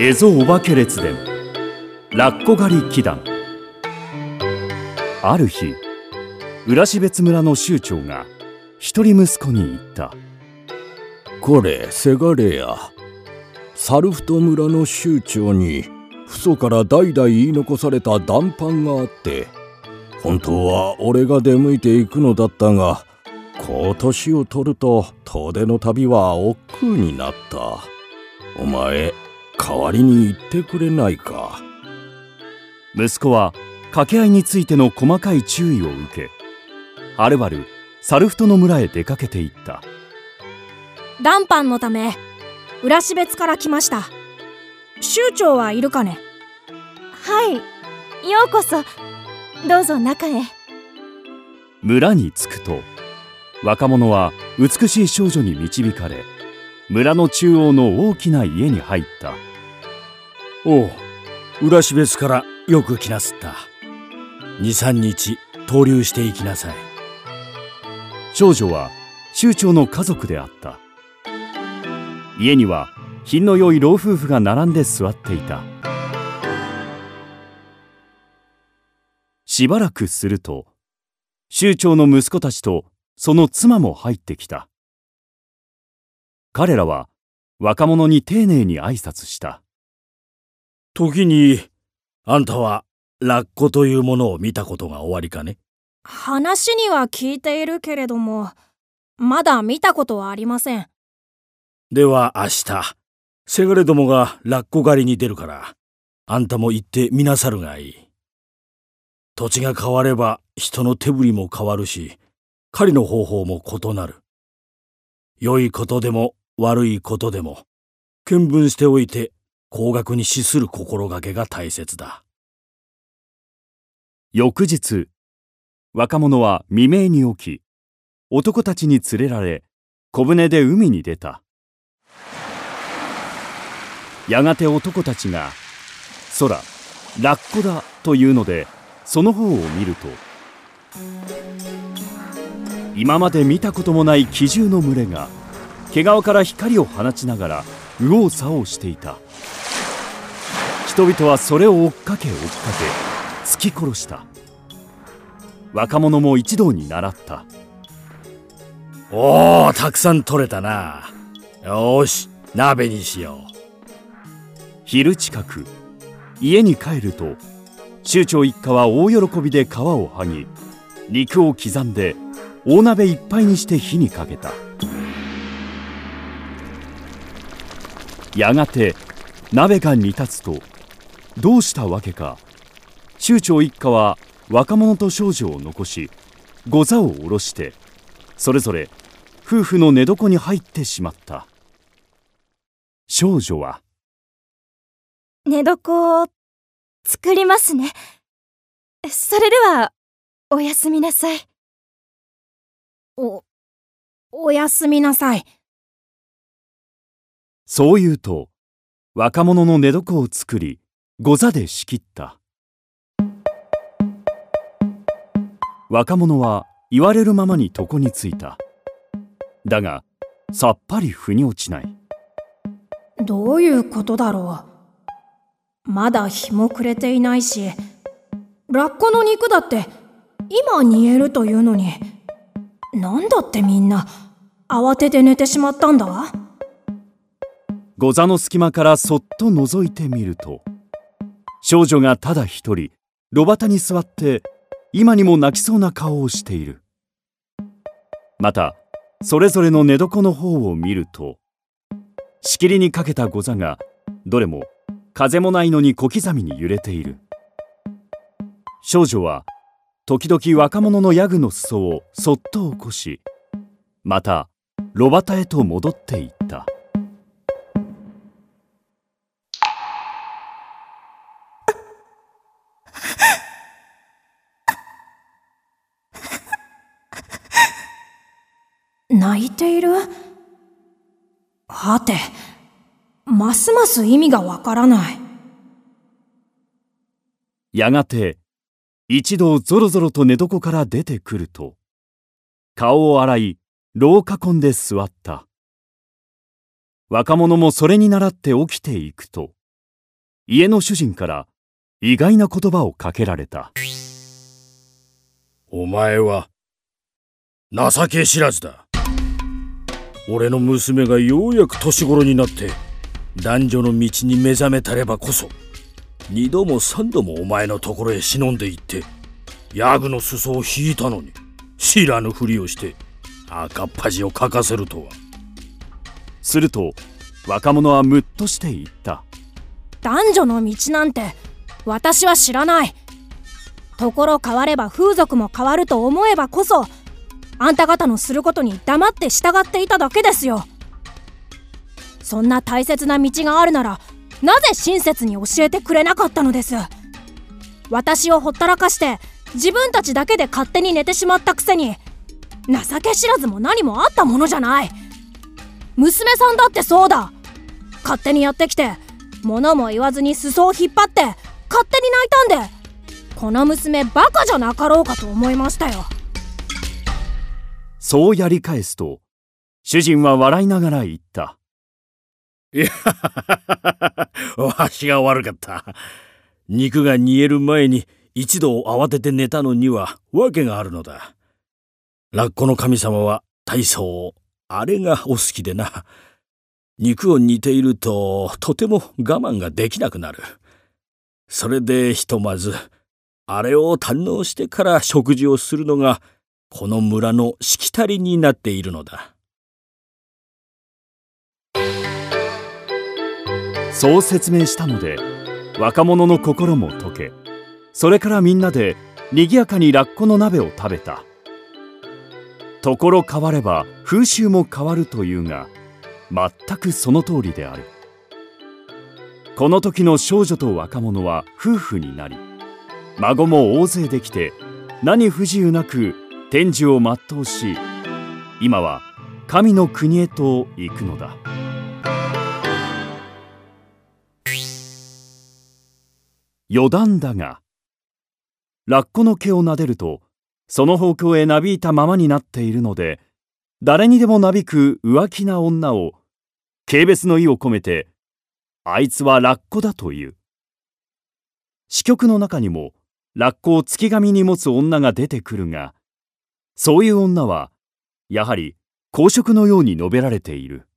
蝦夷お化け列伝ラッコ狩り祈願。ある日浦標村の州長が一人息子に言った。これせがれや。サルフト村の州長に父祖から代々言い残された談判があって本当は俺が出向いていくのだったが今年を取ると遠出の旅は億劫になった。お前代わりに言ってくれないか。息子は掛け合いについての細かい注意を受けはるばるサルフトの村へ出かけていった。談判のため浦標別から来ました。州長はいるかね？はい。ようこそ。どうぞ中へ。村に着くと若者は美しい少女に導かれ村の中央の大きな家に入ったおう浦標別からよく来なすった。23日逗留していきなさい。少女は州長の家族であった。家には品の良い老夫婦が並んで座っていた。しばらくすると州長の息子たちとその妻も入ってきた。彼らは若者に丁寧に挨拶した。時にあんたはラッコというものを見たことがおありかね？話には聞いているけれどもまだ見たことはありません。では明日せがれどもがラッコ狩りに出るからあんたも行ってみなさるがいい。土地が変われば人の手振りも変わるし狩りの方法も異なる。良いことでも悪いことでも見聞しておいて高額に資する心がけが大切だ。翌日若者は未明に起き男たちに連れられ小舟で海に出た。やがて男たちが「空ラッコだ」というのでその方を見ると今まで見たこともない奇獣の群れが毛皮から光を放ちながら右往左往していた。人々はそれを追っかけ追っかけ突き殺した。若者も一同に習った。おおたくさん取れたな。よし鍋にしよう。昼近く家に帰ると州長一家は大喜びで皮を剥ぎ肉を刻んで大鍋いっぱいにして火にかけた。やがて鍋が煮立つとどうしたわけか。州長一家は若者と少女を残し御座を下ろしてそれぞれ夫婦の寝床に入ってしまった。少女は寝床を作りますね。それではおやすみなさい。おおやすみなさい。そう言うと若者の寝床を作り御座で仕切った。若者は言われるままに床についた。だがさっぱり腑に落ちない。どういうことだろう。まだ日も暮れていないしラッコの肉だって今煮えるというのに。なんだってみんな慌てて寝てしまったんだ。御座の隙間からそっと覗いてみると少女がただ一人炉端に座って今にも泣きそうな顔をしている。またそれぞれの寝床の方を見るとしきりにかけた御座がどれも風もないのに小刻みに揺れている。少女は時々若者のヤグの裾をそっと起こしまた炉端へと戻っていった。泣いている？はてますます意味がわからない。やがて一度ぞろぞろと寝床から出てくると顔を洗い炉を囲んで座った。若者もそれに倣って起きていくと家の主人から意外な言葉をかけられた。お前は情け知らずだ俺の娘がようやく年頃になって男女の道に目覚めたればこそ二度も三度もお前のところへ忍んで行ってヤグの裾を引いたのに知らぬふりをして赤っ恥をかかせるとは。すると若者はムッとして言った。男女の道なんて私は知らない。ところ変われば風俗も変わると思えばこそあんた方のすることに黙って従っていただけですよ。そんな大切な道があるならなぜ親切に教えてくれなかったのです？私をほったらかして自分たちだけで勝手に寝てしまったくせに情け知らずも何もあったものじゃない。娘さんだってそうだ。勝手にやってきて物も言わずに裾を引っ張って勝手に泣いたんでこの娘バカじゃなかろうかと思いましたよ。そうやり返すと主人は笑いながら言った。いや わしが悪かった。肉が煮える前に一度慌てて寝たのには訳があるのだ。ラッコの神様は大層あれがお好きでな。肉を煮ているととても我慢ができなくなる。それでひとまずあれを堪能してから食事をするのがこの村のしきたりになっているのだ。そう説明したので若者の心も解けそれからみんなで賑やかにラッコの鍋を食べた。ところ変われば風習も変わるというが全くその通りである。この時の少女と若者は夫婦になり孫も大勢できて何不自由なく天寿を全うし今は神の国へと行くのだ。余談だがラッコの毛を撫でるとその方向へなびいたままになっているので誰にでもなびく浮気な女を軽蔑の意を込めてあいつはラッコだという。詩曲の中にもラッコを月神に持つ女が出てくるがそういう女はやはり公職のように述べられている。